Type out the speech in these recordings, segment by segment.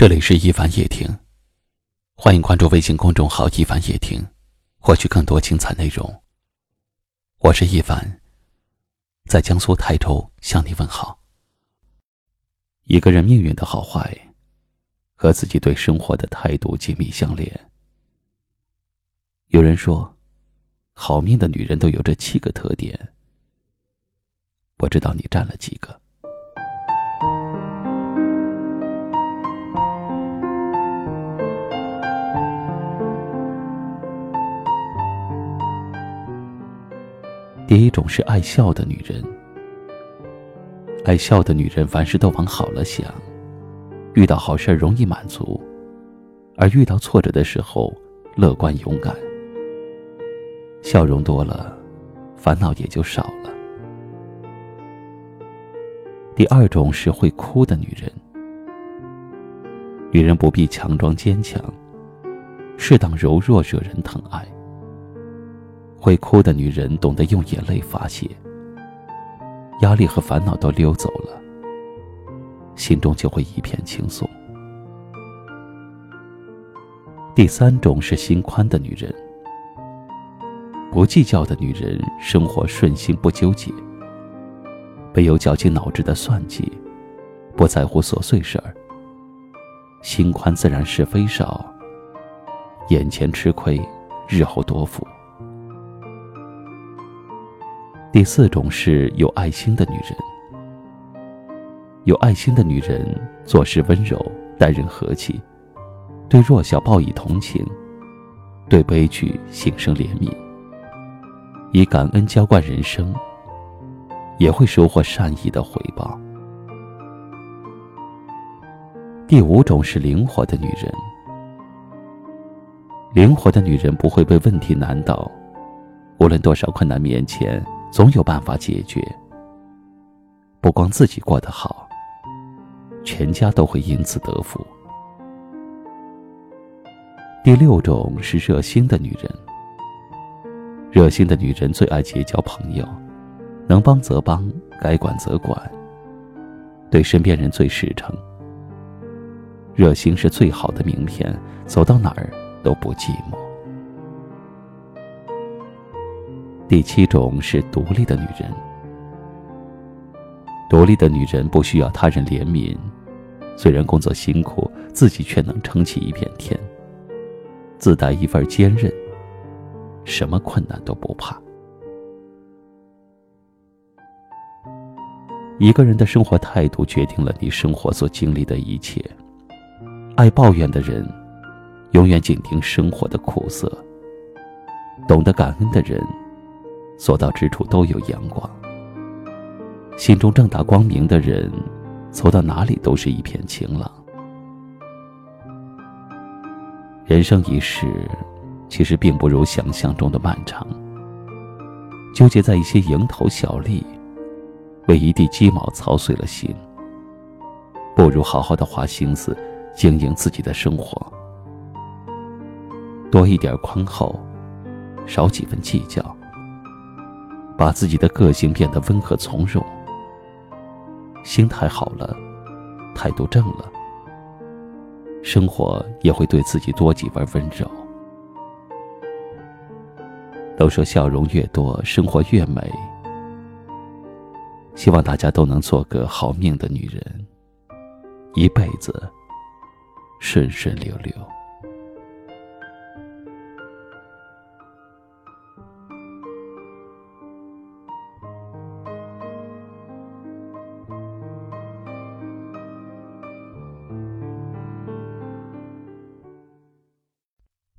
这里是一凡夜听，欢迎关注微信公众号“一凡夜听”，获取更多精彩内容。我是一凡，在江苏泰州向你问好。一个人命运的好坏，和自己对生活的态度紧密相连。有人说，好命的女人都有这七个特点，不知道你占了几个？第一种是爱笑的女人，爱笑的女人凡事都往好了想，遇到好事容易满足，而遇到挫折的时候乐观勇敢，笑容多了，烦恼也就少了。第二种是会哭的女人，女人不必强装坚强，适当柔弱惹人疼爱。会哭的女人懂得用眼泪发泄，压力和烦恼都溜走了，心中就会一片轻松。第三种是心宽的女人，不计较的女人生活顺心不纠结，没有绞尽脑汁的算计，不在乎琐碎事儿。心宽自然是非少，眼前吃亏，日后多福。第四种是有爱心的女人。有爱心的女人做事温柔，待人和气，对弱小报以同情，对悲剧心生怜悯，以感恩浇灌人生，也会收获善意的回报。第五种是灵活的女人。灵活的女人不会被问题难倒，无论多少困难面前。总有办法解决。不光自己过得好，全家都会因此得福。第六种是热心的女人。热心的女人最爱结交朋友，能帮则帮，该管则管。对身边人最实诚。热心是最好的名片，走到哪儿都不寂寞。第七种是独立的女人。独立的女人不需要他人怜悯，虽然工作辛苦，自己却能撑起一片天。自带一份坚韧，什么困难都不怕。一个人的生活态度决定了你生活所经历的一切。爱抱怨的人，永远紧盯生活的苦涩；懂得感恩的人。所到之处都有阳光，心中正大光明的人，走到哪里都是一片晴朗。人生一世，其实并不如想象中的漫长。纠结在一些蝇头小利，为一地鸡毛操碎了心，不如好好的花心思经营自己的生活，多一点宽厚，少几分计较。把自己的个性变得温和从容，心态好了，态度正了，生活也会对自己多几分温柔。都说笑容越多，生活越美。希望大家都能做个好命的女人，一辈子顺顺溜溜。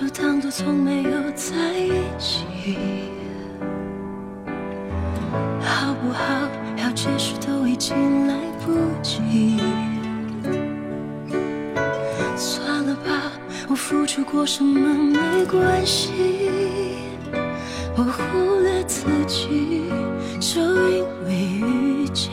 就当作从没有在一起，好不好？要解释都已经来不及。算了吧，我付出过什么没关系。我忽略自己，就因为遇见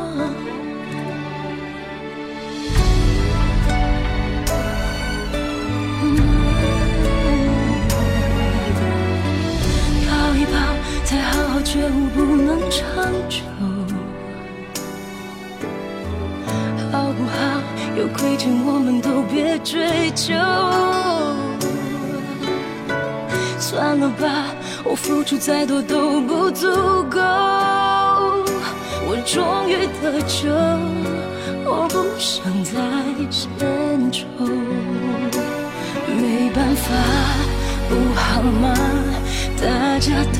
长久，好不好？有亏欠我们都别追究。算了吧，我付出再多都不足够。我终于得救，我不想再牵愁。没办法，不好吗？大家都。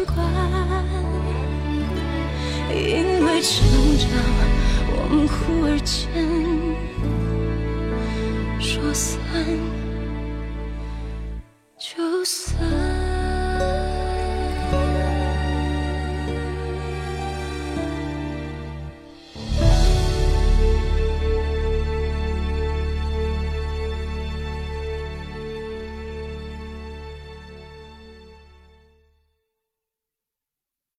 成长，我们忽而间说散就散。